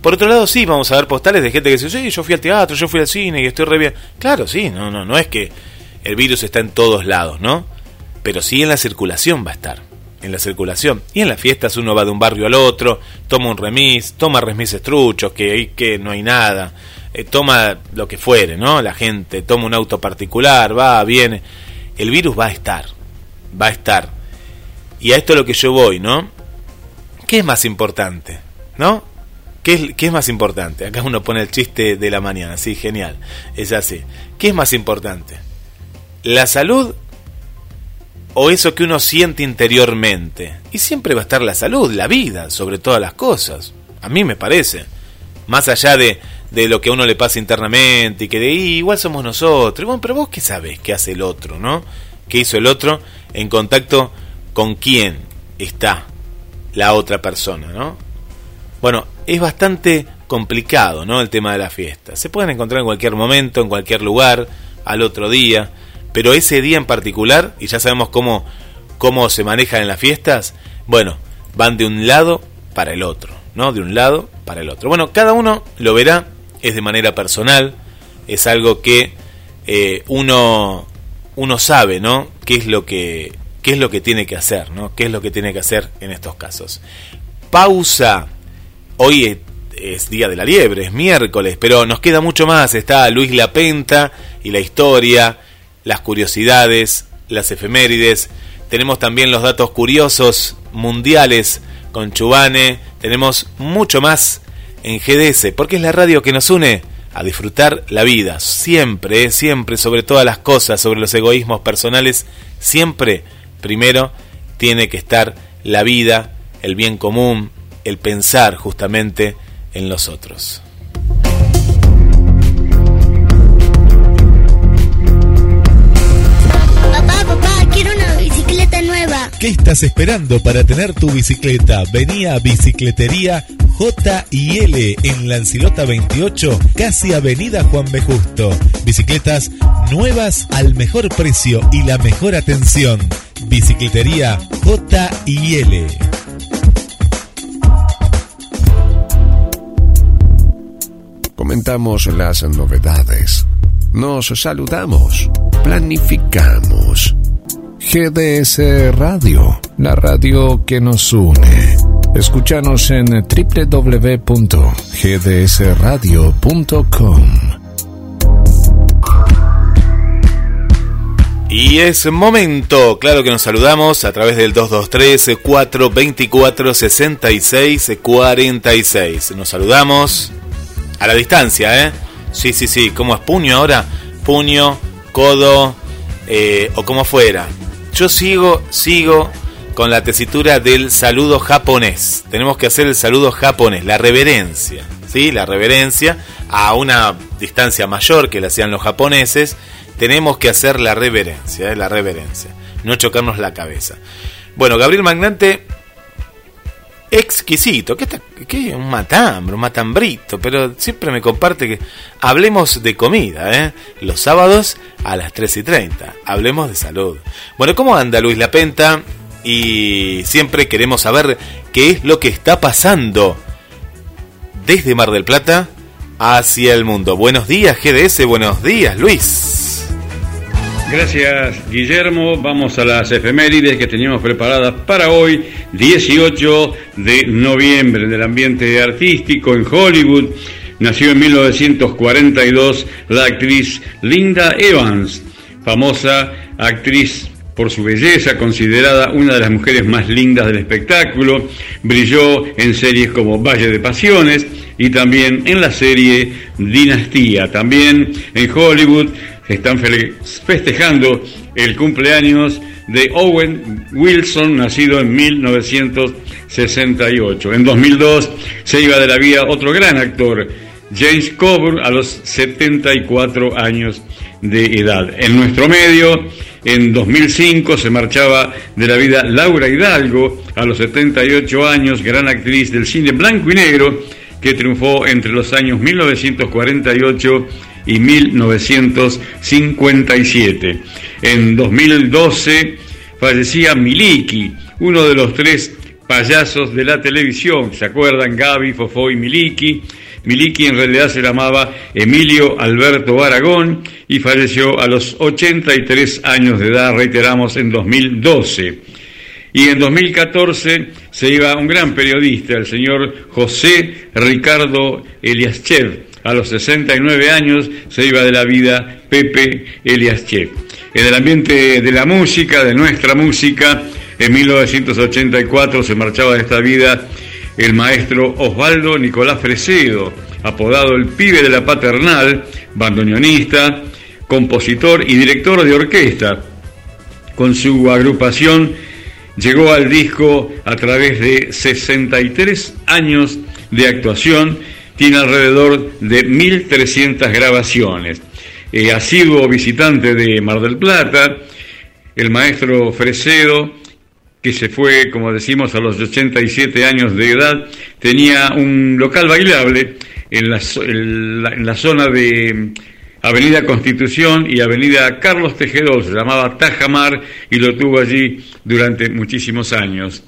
Por otro lado, sí, vamos a ver postales de gente que dice, sí, yo fui al teatro, yo fui al cine y estoy re. Claro, sí, no, no, no es que el virus está en todos lados, ¿no? Pero sí en la circulación va a estar, en la circulación. Y en las fiestas uno va de un barrio al otro, toma un remis, toma remises truchos, que que no hay nada eh, toma lo que fuere, ¿no? La gente toma un auto particular, va, viene. El virus va a estar, va a estar. Y a esto es lo que yo voy, ¿no? ¿Qué es más importante? ¿No? ¿Qué es, ¿Qué es más importante? Acá uno pone el chiste de la mañana, sí, genial. Es así. ¿Qué es más importante? ¿La salud o eso que uno siente interiormente? Y siempre va a estar la salud, la vida, sobre todas las cosas. A mí me parece. Más allá de, de lo que a uno le pasa internamente y que de igual somos nosotros. Bueno, pero vos qué sabes qué hace el otro, ¿no? ¿Qué hizo el otro en contacto con quién está la otra persona, ¿no? Bueno, es bastante complicado, ¿no? El tema de la fiesta. Se pueden encontrar en cualquier momento, en cualquier lugar, al otro día, pero ese día en particular, y ya sabemos cómo, cómo se manejan en las fiestas, bueno, van de un lado para el otro, ¿no? De un lado para el otro. Bueno, cada uno lo verá es de manera personal, es algo que eh, uno uno sabe, ¿no? ¿Qué es lo que qué es lo que tiene que hacer, ¿no? ¿Qué es lo que tiene que hacer en estos casos? Pausa. Hoy es, día de la liebre, es miércoles, pero nos queda mucho más. Está Luis Lapenta y la historia, las curiosidades, las efemérides. Tenemos también los datos curiosos mundiales con Chubane. Tenemos mucho más en GDS, porque es la radio que nos une a disfrutar la vida. Siempre, siempre, sobre todas las cosas, sobre los egoísmos personales, siempre, primero, tiene que estar la vida, el bien común, el pensar justamente en los otros. ¿Qué estás esperando para tener tu bicicleta? Vení a Bicicletería J y L en Lancilota 28, casi Avenida Juan B. Justo. Bicicletas nuevas al mejor precio y la mejor atención. Bicicletería J y L. Comentamos las novedades. Nos saludamos. Planificamos. GDS Radio, la radio que nos une. Escúchanos en www.gdsradio.com. Y es momento, claro que nos saludamos a través del 223-424-6646. Nos saludamos a la distancia, ¿eh? Sí, sí, sí. ¿Cómo es puño ahora? Puño, codo eh, o como fuera. Yo sigo, sigo con la tesitura del saludo japonés. Tenemos que hacer el saludo japonés, la reverencia, ¿sí? La reverencia a una distancia mayor que le hacían los japoneses. Tenemos que hacer la reverencia, ¿eh? la reverencia. No chocarnos la cabeza. Bueno, Gabriel Magnante, exquisito. ¿Qué, está, qué Un matambre, un matambrito. Pero siempre me comparte que hablemos de comida, ¿eh? Los sábados a las 3 y 30. Hablemos de salud. Bueno, ¿cómo anda Luis Lapenta? Y siempre queremos saber qué es lo que está pasando desde Mar del Plata hacia el mundo. Buenos días, GDS. Buenos días, Luis. Gracias, Guillermo. Vamos a las efemérides que teníamos preparadas para hoy, 18 de noviembre, en el ambiente artístico en Hollywood. Nació en 1942 la actriz Linda Evans, famosa actriz por su belleza, considerada una de las mujeres más lindas del espectáculo. Brilló en series como Valle de Pasiones y también en la serie Dinastía. También en Hollywood están festejando el cumpleaños de Owen Wilson, nacido en 1968. En 2002 se iba de la vida otro gran actor, James Coburn, a los 74 años de edad. En nuestro medio, en 2005 se marchaba de la vida Laura Hidalgo, a los 78 años, gran actriz del cine blanco y negro, que triunfó entre los años 1948 y 1957. En 2012 fallecía Miliki, uno de los tres payasos de la televisión. ¿Se acuerdan? Gaby, Fofó y Miliki. Miliki en realidad se llamaba Emilio Alberto Aragón y falleció a los 83 años de edad, reiteramos, en 2012. Y en 2014 se iba un gran periodista, el señor José Ricardo Eliaschev. A los 69 años se iba de la vida Pepe Eliaschev. En el ambiente de la música, de nuestra música, en 1984 se marchaba de esta vida el maestro Osvaldo Nicolás Fresedo, apodado el pibe de la paternal, bandoneonista, compositor y director de orquesta. Con su agrupación llegó al disco a través de 63 años de actuación, tiene alrededor de 1.300 grabaciones. Eh, asiduo visitante de Mar del Plata, el maestro Fresedo, que se fue, como decimos, a los 87 años de edad, tenía un local bailable en la, zona de Avenida Constitución y Avenida Carlos Tejedor, se llamaba Tajamar y lo tuvo allí durante muchísimos años.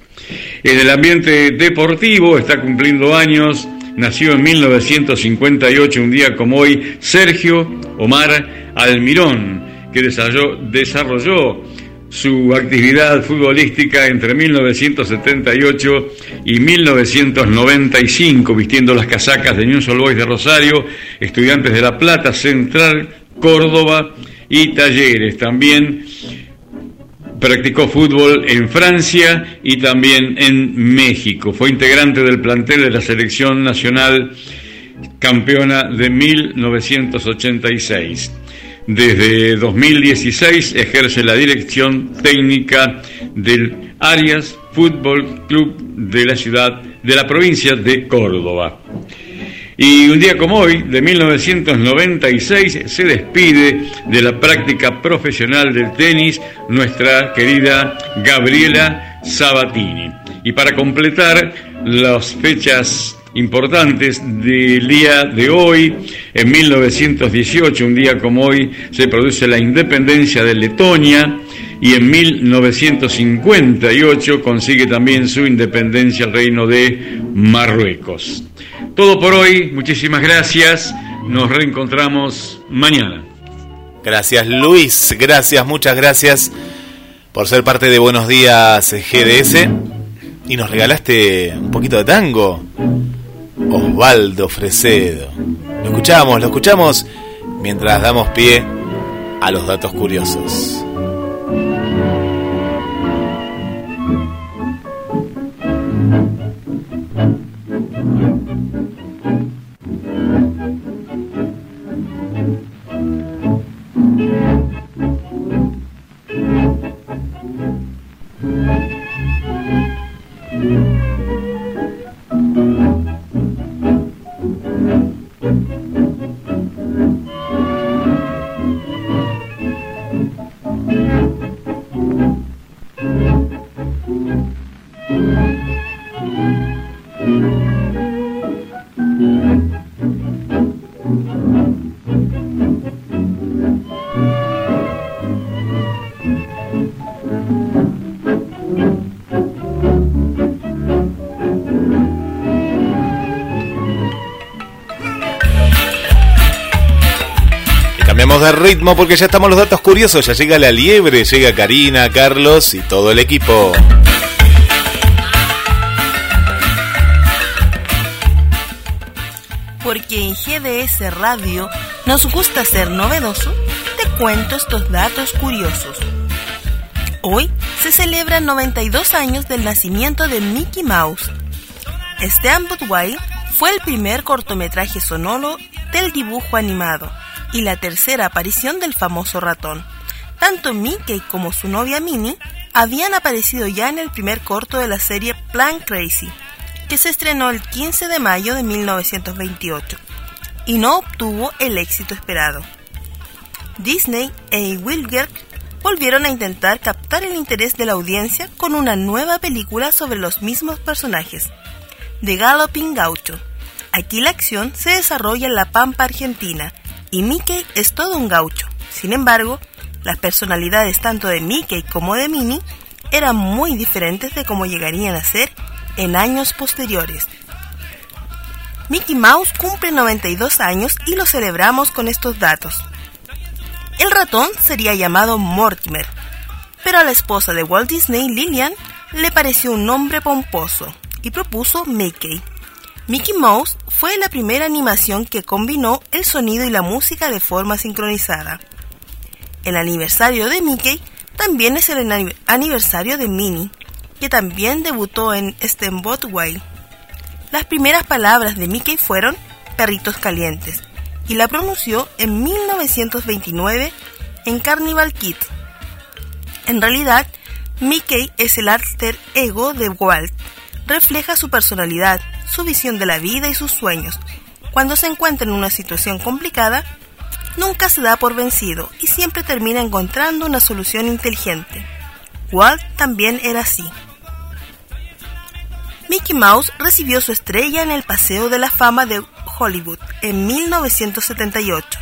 En el ambiente deportivo está cumpliendo años, nació en 1958, un día como hoy, Sergio Omar Almirón, que desarrolló, su actividad futbolística entre 1978 y 1995, vistiendo las casacas de News Boys de Rosario, Estudiantes de La Plata, Central, Córdoba y Talleres. También practicó fútbol en Francia y también en México. Fue integrante del plantel de la selección nacional campeona de 1986. Desde 2016 ejerce la dirección técnica del Arias Fútbol Club de la ciudad de la provincia de Córdoba. Y un día como hoy, de 1996, se despide de la práctica profesional del tenis nuestra querida Gabriela Sabatini. Y para completar las fechas importantes del día de hoy. En 1918, un día como hoy, se produce la independencia de Letonia y en 1958 consigue también su independencia el reino de Marruecos. Todo por hoy, muchísimas gracias, nos reencontramos mañana. Gracias Luis, gracias, muchas gracias por ser parte de Buenos Días GDS y nos regalaste un poquito de tango. Osvaldo Fresedo. Lo escuchamos, lo escuchamos mientras damos pie a los datos curiosos. Ritmo porque ya estamos los datos curiosos. Ya llega la liebre, llega Karina, Carlos y todo el equipo. Porque en GDS Radio nos gusta ser novedoso, te cuento estos datos curiosos. Hoy se celebran 92 años del nacimiento de Mickey Mouse. Stan Budway fue el primer cortometraje sonoro del dibujo animado y la tercera aparición del famoso ratón. Tanto Mickey como su novia Minnie habían aparecido ya en el primer corto de la serie Plan Crazy, que se estrenó el 15 de mayo de 1928 y no obtuvo el éxito esperado. Disney e Wilger volvieron a intentar captar el interés de la audiencia con una nueva película sobre los mismos personajes, The Galloping Gaucho. Aquí la acción se desarrolla en la Pampa Argentina y Mickey es todo un gaucho. Sin embargo, las personalidades tanto de Mickey como de Minnie eran muy diferentes de cómo llegarían a ser en años posteriores. Mickey Mouse cumple 92 años y lo celebramos con estos datos. El ratón sería llamado Mortimer, pero a la esposa de Walt Disney, Lillian, le pareció un nombre pomposo y propuso Mickey. Mickey Mouse fue la primera animación que combinó el sonido y la música de forma sincronizada. El aniversario de Mickey también es el aniversario de Minnie, que también debutó en Steamboat Way. Las primeras palabras de Mickey fueron perritos calientes y la pronunció en 1929 en Carnival Kids. En realidad, Mickey es el alter ego de Walt, refleja su personalidad, su visión de la vida y sus sueños. Cuando se encuentra en una situación complicada, nunca se da por vencido y siempre termina encontrando una solución inteligente. Walt también era así. Mickey Mouse recibió su estrella en el Paseo de la Fama de Hollywood en 1978,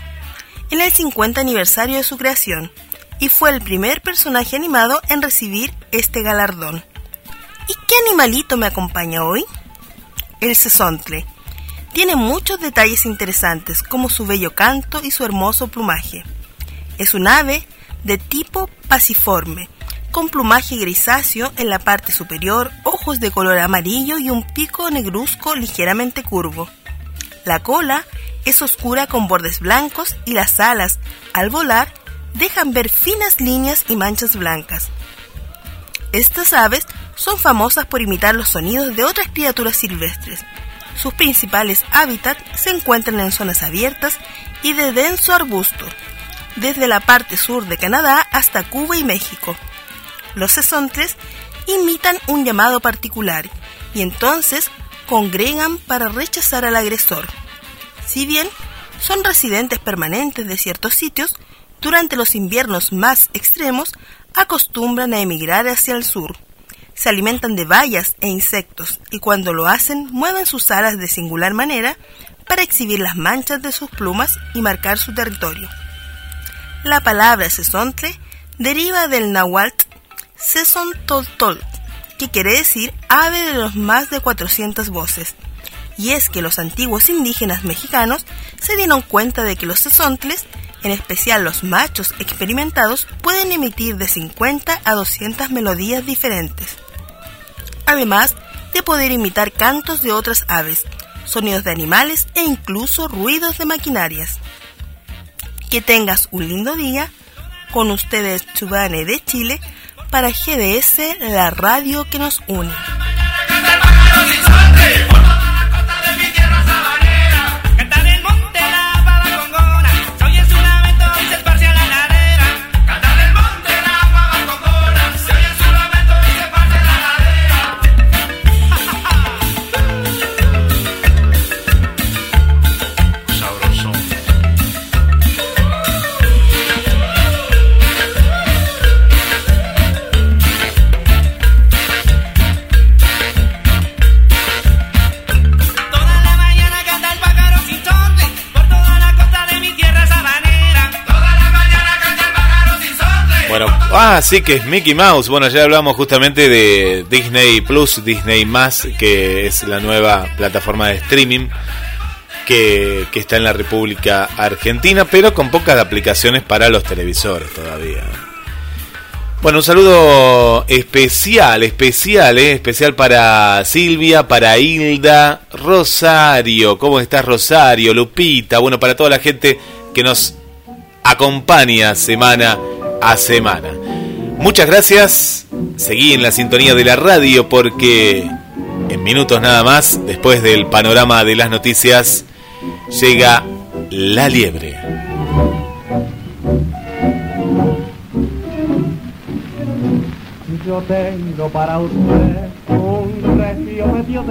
en el 50 aniversario de su creación, y fue el primer personaje animado en recibir este galardón. ¿Y qué animalito me acompaña hoy? El sesontle. Tiene muchos detalles interesantes como su bello canto y su hermoso plumaje. Es un ave de tipo pasiforme, con plumaje grisáceo en la parte superior, ojos de color amarillo y un pico negruzco ligeramente curvo. La cola es oscura con bordes blancos y las alas, al volar, dejan ver finas líneas y manchas blancas. Estas aves son famosas por imitar los sonidos de otras criaturas silvestres. Sus principales hábitats se encuentran en zonas abiertas y de denso arbusto, desde la parte sur de Canadá hasta Cuba y México. Los sesontles imitan un llamado particular y entonces congregan para rechazar al agresor. Si bien son residentes permanentes de ciertos sitios, durante los inviernos más extremos acostumbran a emigrar hacia el sur. Se alimentan de bayas e insectos y cuando lo hacen mueven sus alas de singular manera para exhibir las manchas de sus plumas y marcar su territorio. La palabra sesontle deriva del náhuatl sesontoltol, que quiere decir ave de los más de 400 voces. Y es que los antiguos indígenas mexicanos se dieron cuenta de que los sesontles, en especial los machos experimentados, pueden emitir de 50 a 200 melodías diferentes. Además de poder imitar cantos de otras aves, sonidos de animales e incluso ruidos de maquinarias. Que tengas un lindo día. Con ustedes Chubane de Chile para GDS, la radio que nos une. Ah, sí, que es Mickey Mouse. Bueno, ya hablamos justamente de Disney Plus, Disney Más, que es la nueva plataforma de streaming que, está en la República Argentina, pero con pocas aplicaciones para los televisores todavía. Bueno, un saludo especial, especial, ¿eh? especial para Silvia, para Hilda, Rosario. ¿Cómo estás, Rosario? Lupita. Bueno, para toda la gente que nos acompaña semana a semana. Muchas gracias. Seguí en la sintonía de la radio porque en minutos nada más, después del panorama de las noticias, llega La Liebre. Yo tengo para usted un regio medio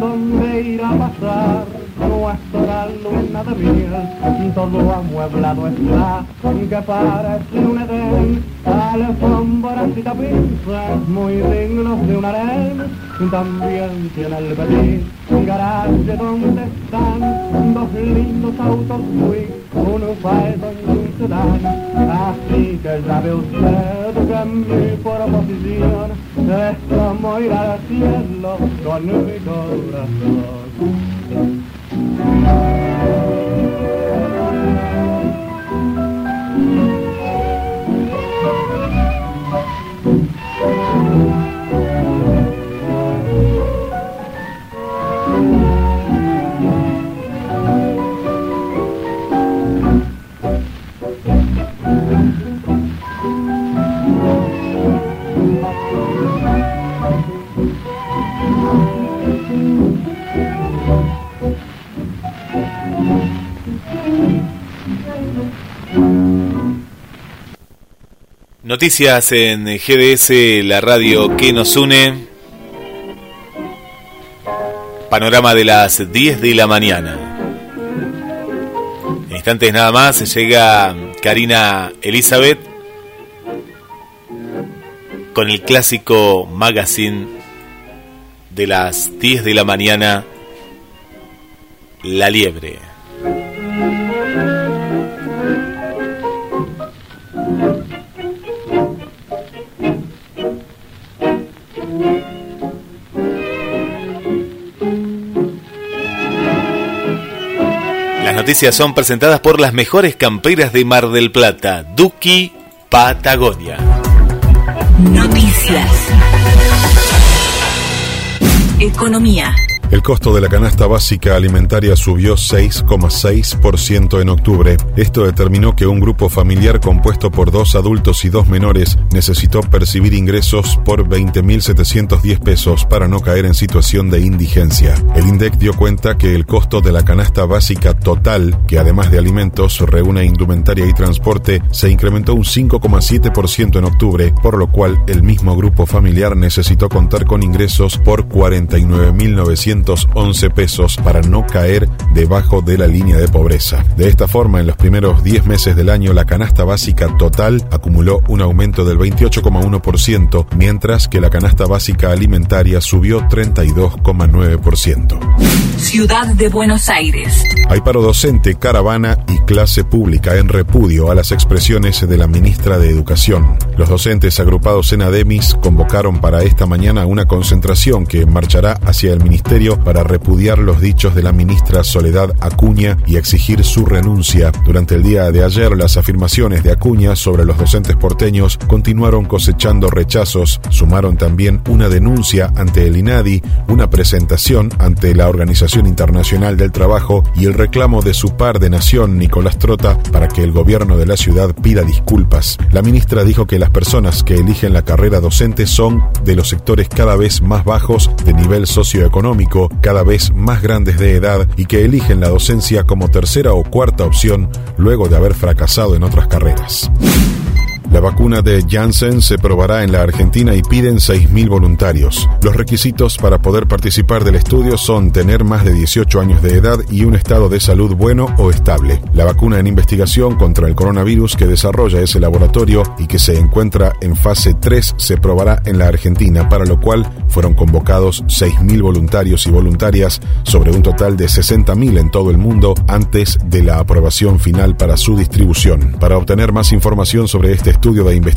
donde irá a pasar nuestra luna de miel, todo amueblado está, que parece un edén, alfombras y tapices muy dignos de un harén, también tiene el petit garaje donde están dos lindos autos muy, uno Phaeton y un sedán, así que ya ve usted que mi proposición es como ir al cielo con mi corazón. Thank you. Noticias en GDS, la radio que nos une. Panorama de las 10 de la mañana. En instantes nada más llega Karina Elizabeth con el clásico magazine de las 10 de la mañana, La Liebre. Noticias son presentadas por las mejores camperas de Mar del Plata, Duki Patagonia. Noticias. Economía. El costo de la canasta básica alimentaria subió 6,6% en octubre. Esto determinó que un grupo familiar compuesto por dos adultos y dos menores necesitó percibir ingresos por 20.710 pesos para no caer en situación de indigencia. El INDEC dio cuenta que el costo de la canasta básica total, que además de alimentos reúne indumentaria y transporte, se incrementó un 5,7% en octubre, por lo cual el mismo grupo familiar necesitó contar con ingresos por 49.900 11 pesos para no caer debajo de la línea de pobreza. De esta forma, en los primeros 10 meses del año, la canasta básica total acumuló un aumento del 28,1%, mientras que la canasta básica alimentaria subió 32,9%. Ciudad de Buenos Aires. Hay paro docente, caravana y clase pública en repudio a las expresiones de la ministra de Educación. Los docentes agrupados en ADEMIS convocaron para esta mañana una concentración que marchará hacia el Ministerio para repudiar los dichos de la ministra Soledad Acuña y exigir su renuncia. Durante el día de ayer, las afirmaciones de Acuña sobre los docentes porteños continuaron cosechando rechazos. Sumaron también una denuncia ante el INADI, una presentación ante la Organización Internacional del Trabajo y el reclamo de su par de nación, Nicolás Trota, para que el gobierno de la ciudad pida disculpas. La ministra dijo que las personas que eligen la carrera docente son de los sectores cada vez más bajos de nivel socioeconómico cada vez más grandes de edad y que eligen la docencia como tercera o cuarta opción luego de haber fracasado en otras carreras. La vacuna de Janssen se probará en la Argentina y piden 6.000 voluntarios. Los requisitos para poder participar del estudio son tener más de 18 años de edad y un estado de salud bueno o estable. La vacuna en investigación contra el coronavirus que desarrolla ese laboratorio y que se encuentra en fase 3 se probará en la Argentina, para lo cual fueron convocados 6.000 voluntarios y voluntarias sobre un total de 60.000 en todo el mundo antes de la aprobación final para su distribución. Para obtener más información sobre este estudio de investigación,